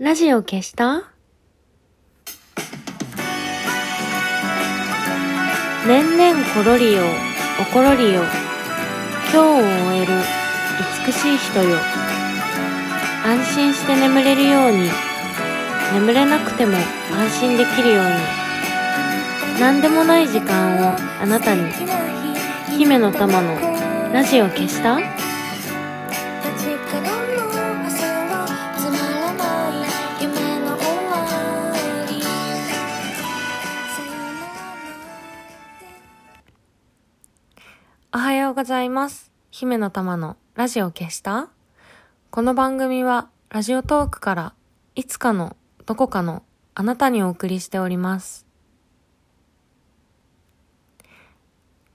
ラジオ消した？年々ころりよ、おころりよ。今日を終える美しい人よ。安心して眠れるように、眠れなくても安心できるように。何でもない時間をあなたに。姫の玉のラジオ消した？ございます。姫の玉のラジオ消した？この番組はラジオトークからいつかのどこかのあなたにお送りしております。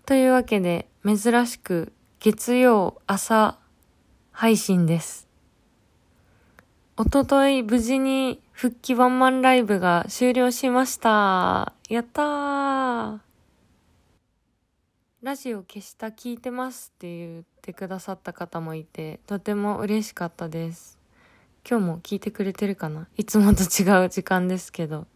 というわけで珍しく月曜朝配信です。おととい無事に復帰ワンマンライブが終了しました。やったーラジオ消した聞いてますって言ってくださった方もいて、とても嬉しかったです。今日も聞いてくれてるかな？いつもと違う時間ですけど。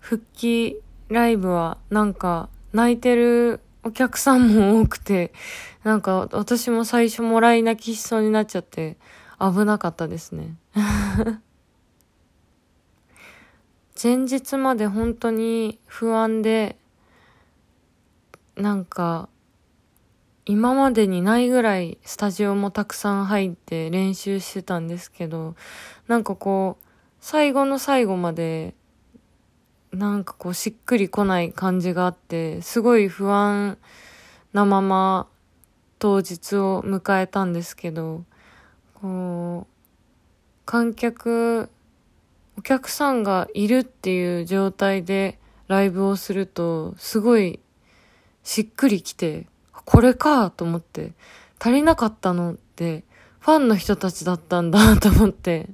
復帰ライブはなんか泣いてるお客さんも多くて、なんか私も最初もらい泣きしそうになっちゃって危なかったですね。前日まで本当に不安で、なんか、今までにないぐらいスタジオもたくさん入って練習してたんですけど、なんかこう、最後の最後まで、なんかこうしっくりこない感じがあって、すごい不安なまま当日を迎えたんですけど、こう、観客、お客さんがいるっていう状態でライブをすると、すごいしっくりきて、これかと思って、足りなかったのって、ファンの人たちだったんだと思って、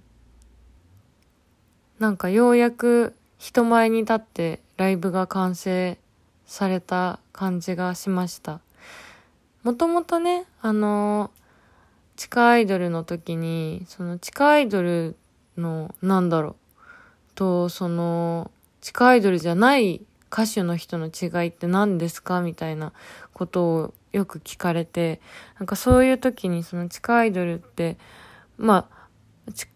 なんかようやく人前に立ってライブが完成された感じがしました。もともとね、あの、地下アイドルの時に、その地下アイドルの、なんだろう、と、その、地下アイドルじゃない歌手の人の違いって何ですかみたいなことをよく聞かれて、なんかそういう時にその地下アイドルって、まあ、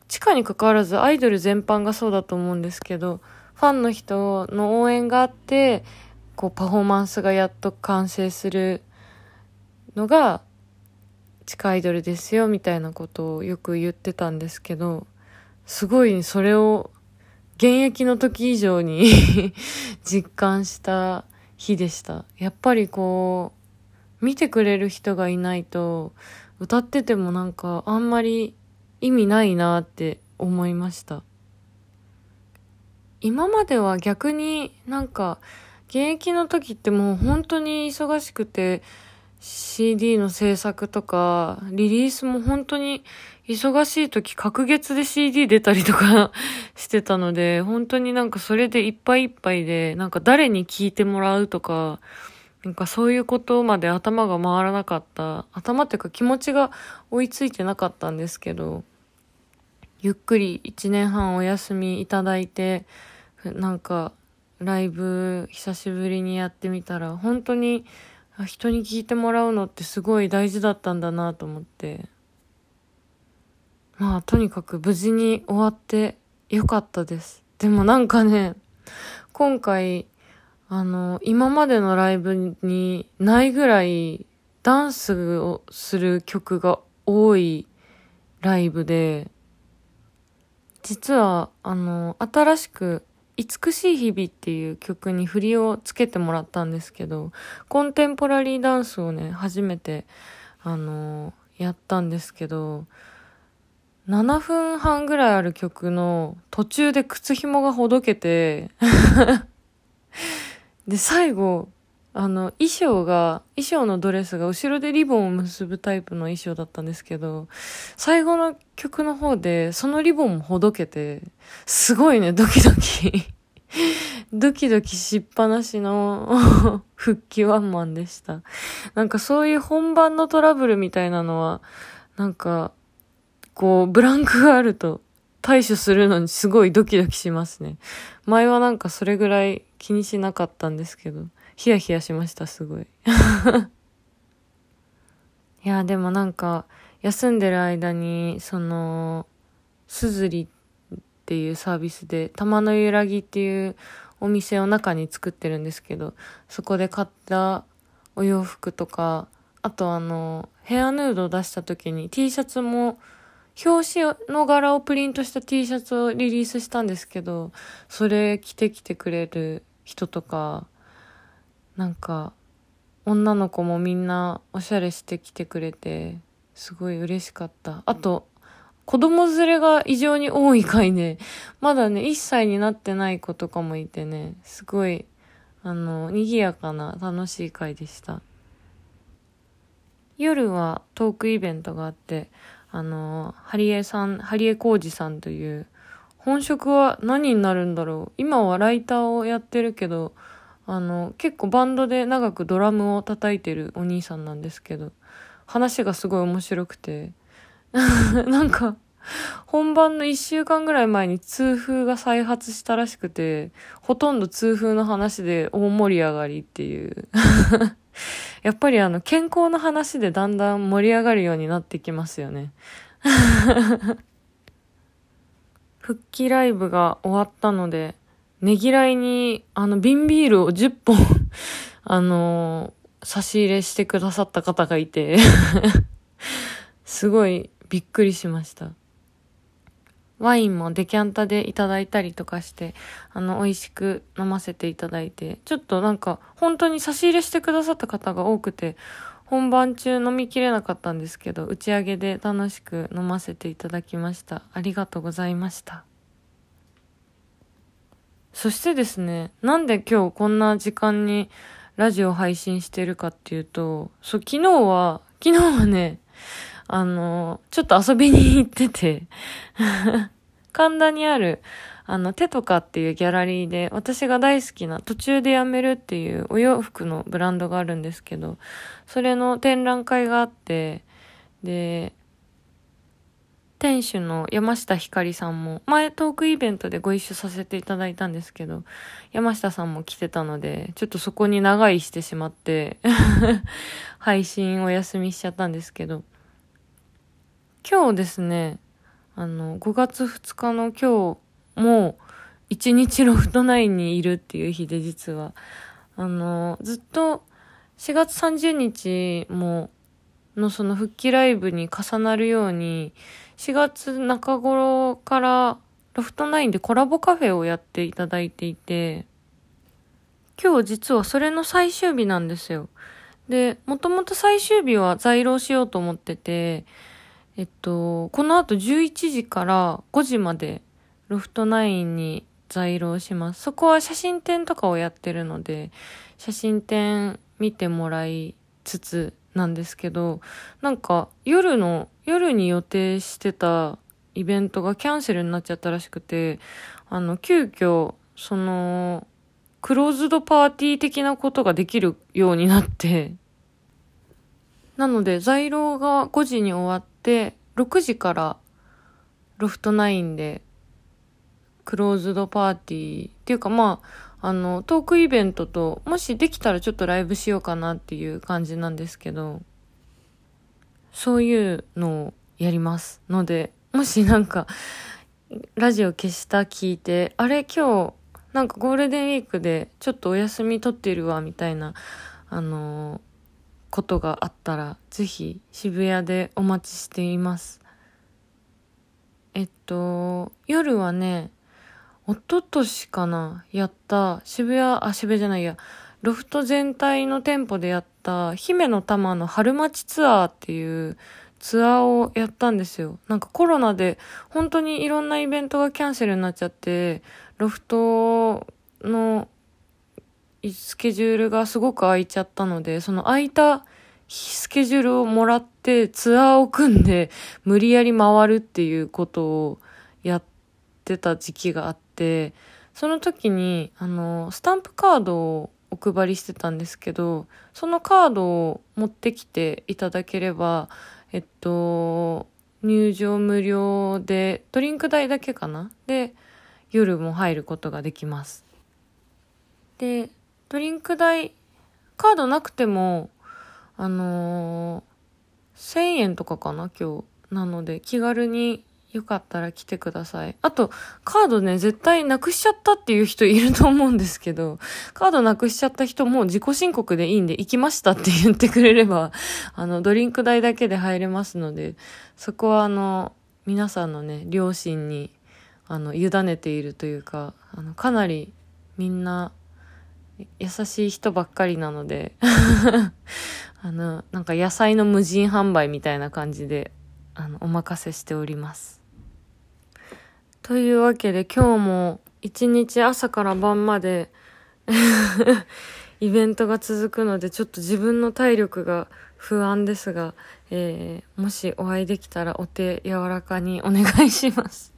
地下に関わらずアイドル全般がそうだと思うんですけど、ファンの人の応援があって、こうパフォーマンスがやっと完成するのが地下アイドルですよみたいなことをよく言ってたんですけど、すごいそれを現役の時以上に 実感した日でした。やっぱりこう、見てくれる人がいないと、歌っててもなんかあんまり意味ないなって思いました。今までは逆になんか、現役の時ってもう本当に忙しくて、CD の制作とか、リリースも本当に忙しい時、隔月で CD 出たりとか してたので、本当になんかそれでいっぱいいっぱいで、なんか誰に聞いてもらうとか、なんかそういうことまで頭が回らなかった。頭っていうか気持ちが追いついてなかったんですけど、ゆっくり一年半お休みいただいて、なんかライブ久しぶりにやってみたら、本当にあ人に聞いてもらうのってすごい大事だったんだなと思って。まあ、とにかく無事に終わってよかったです。でもなんかね、今回、あの、今までのライブにないぐらいダンスをする曲が多いライブで、実は、あの、新しく、美しい日々っていう曲に振りをつけてもらったんですけど、コンテンポラリーダンスをね、初めて、あの、やったんですけど、7分半ぐらいある曲の途中で靴紐がほどけて で、最後、あの、衣装が、衣装のドレスが後ろでリボンを結ぶタイプの衣装だったんですけど、最後の曲の方でそのリボンもほどけて、すごいね、ドキドキ ドキドキしっぱなしの 復帰ワンマンでした。なんかそういう本番のトラブルみたいなのは、なんか、こう、ブランクがあると対処するのにすごいドキドキしますね。前はなんかそれぐらい気にしなかったんですけど、ヒヤヒヤしました、すごい。いや、でもなんか、休んでる間に、その、すずりっていうサービスで、玉の揺らぎっていうお店を中に作ってるんですけど、そこで買ったお洋服とか、あとあの、ヘアヌードを出した時に T シャツも、表紙の柄をプリントした T シャツをリリースしたんですけど、それ着てきてくれる人とか、なんか、女の子もみんなおしゃれしてきてくれて、すごい嬉しかった。あと、子供連れが異常に多い回ね、まだね、1歳になってない子とかもいてね、すごい、あの、賑やかな楽しい回でした。夜はトークイベントがあって、あの、ハリエさん、ハリエコージさんという、本職は何になるんだろう。今はライターをやってるけど、あの、結構バンドで長くドラムを叩いてるお兄さんなんですけど、話がすごい面白くて、なんか、本番の一週間ぐらい前に痛風が再発したらしくて、ほとんど痛風の話で大盛り上がりっていう やっぱりあの、健康の話でだんだん盛り上がるようになってきますよね。復帰ライブが終わったので、ねぎらいに、あの、瓶ビールを10本 あの差し入れしてくださった方がいて すごいびっくりしました。ワインもデキャンタでいただいたりとかして、あの、美味しく飲ませていただいて、ちょっとなんか、本当に差し入れしてくださった方が多くて、本番中飲みきれなかったんですけど、打ち上げで楽しく飲ませていただきました。ありがとうございました。そしてですね、なんで今日こんな時間にラジオ配信してるかっていうと、そう、昨日は、昨日はね、あの、ちょっと遊びに行ってて 神田にある、あの、手とかっていうギャラリーで、私が大好きな途中でやめるっていうお洋服のブランドがあるんですけど、それの展覧会があって、で、店主の山下ひかりさんも、前トークイベントでご一緒させていただいたんですけど、山下さんも来てたので、ちょっとそこに長居してしまって 配信お休みしちゃったんですけど、今日ですね、あの、5月2日の今日も、1日ロフト9にいるっていう日で実は、あの、ずっと4月30日も、のその復帰ライブに重なるように、4月中頃からロフト9でコラボカフェをやっていただいていて、今日実はそれの最終日なんですよ。で、もともと最終日は在労しようと思ってて、えっと、この後11時から5時までロフト9に在廊します。そこは写真展とかをやってるので、写真展見てもらいつつなんですけど、なんか夜の、夜に予定してたイベントがキャンセルになっちゃったらしくて、あの、急遽、その、クローズドパーティー的なことができるようになって、なので、在廊が5時に終わって、6時からロフト9でクローズドパーティーっていうかまあ、あの、トークイベントと、もしできたらちょっとライブしようかなっていう感じなんですけど、そういうのをやりますので、もしなんか、ラジオ消した聞いて、あれ今日、なんかゴールデンウィークでちょっとお休み取ってるわ、みたいな、あのことがあったら、ぜひ渋谷でお待ちしています。えっと、夜はね、おととしかな、やった。渋谷、あ、渋谷じゃないや、ロフト全体の店舗でやった。姫の玉の春町ツアーっていうツアーをやったんですよ。なんかコロナで本当にいろんなイベントがキャンセルになっちゃって、ロフトのスケジュールがすごく空いちゃったので、その空いたスケジュールをもらってツアーを組んで無理やり回るっていうことをやってた時期があってて、その時に、あの、スタンプカードをお配りしてたんですけど、そのカードを持ってきていただければ、えっと、入場無料で、ドリンク代だけかな？で、夜も入ることができます。で、ドリンク代、カードなくても、あのー、1000円とかかな？今日。なので、気軽によかったら来てください。あと、カードね、絶対なくしちゃったっていう人いると思うんですけど、カードなくしちゃった人も自己申告でいいんで行きましたって言ってくれれば、あの、ドリンク代だけで入れますので、そこはあの、皆さんのね、両親に、あの、委ねているというか、あの、かなりみんな、優しい人ばっかりなので あの、なんか野菜の無人販売みたいな感じで、あの、お任せしております。というわけで今日も一日朝から晩まで イベントが続くのでちょっと自分の体力が不安ですが、えー、もしお会いできたらお手柔らかにお願いします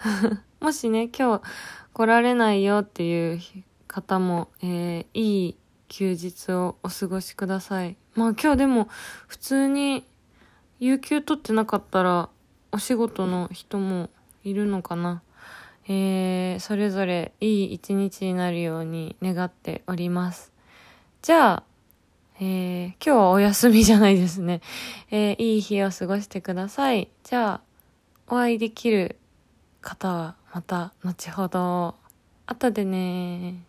もしね、今日来られないよっていう方も、えー、いい休日をお過ごしください。まあ今日でも普通に有給取ってなかったらお仕事の人もいるのかな？えー、それぞれいい一日になるように願っております。じゃあ、えー、今日はお休みじゃないですね。えー、いい日を過ごしてください。じゃあ、お会いできる方はまた後ほど。後でね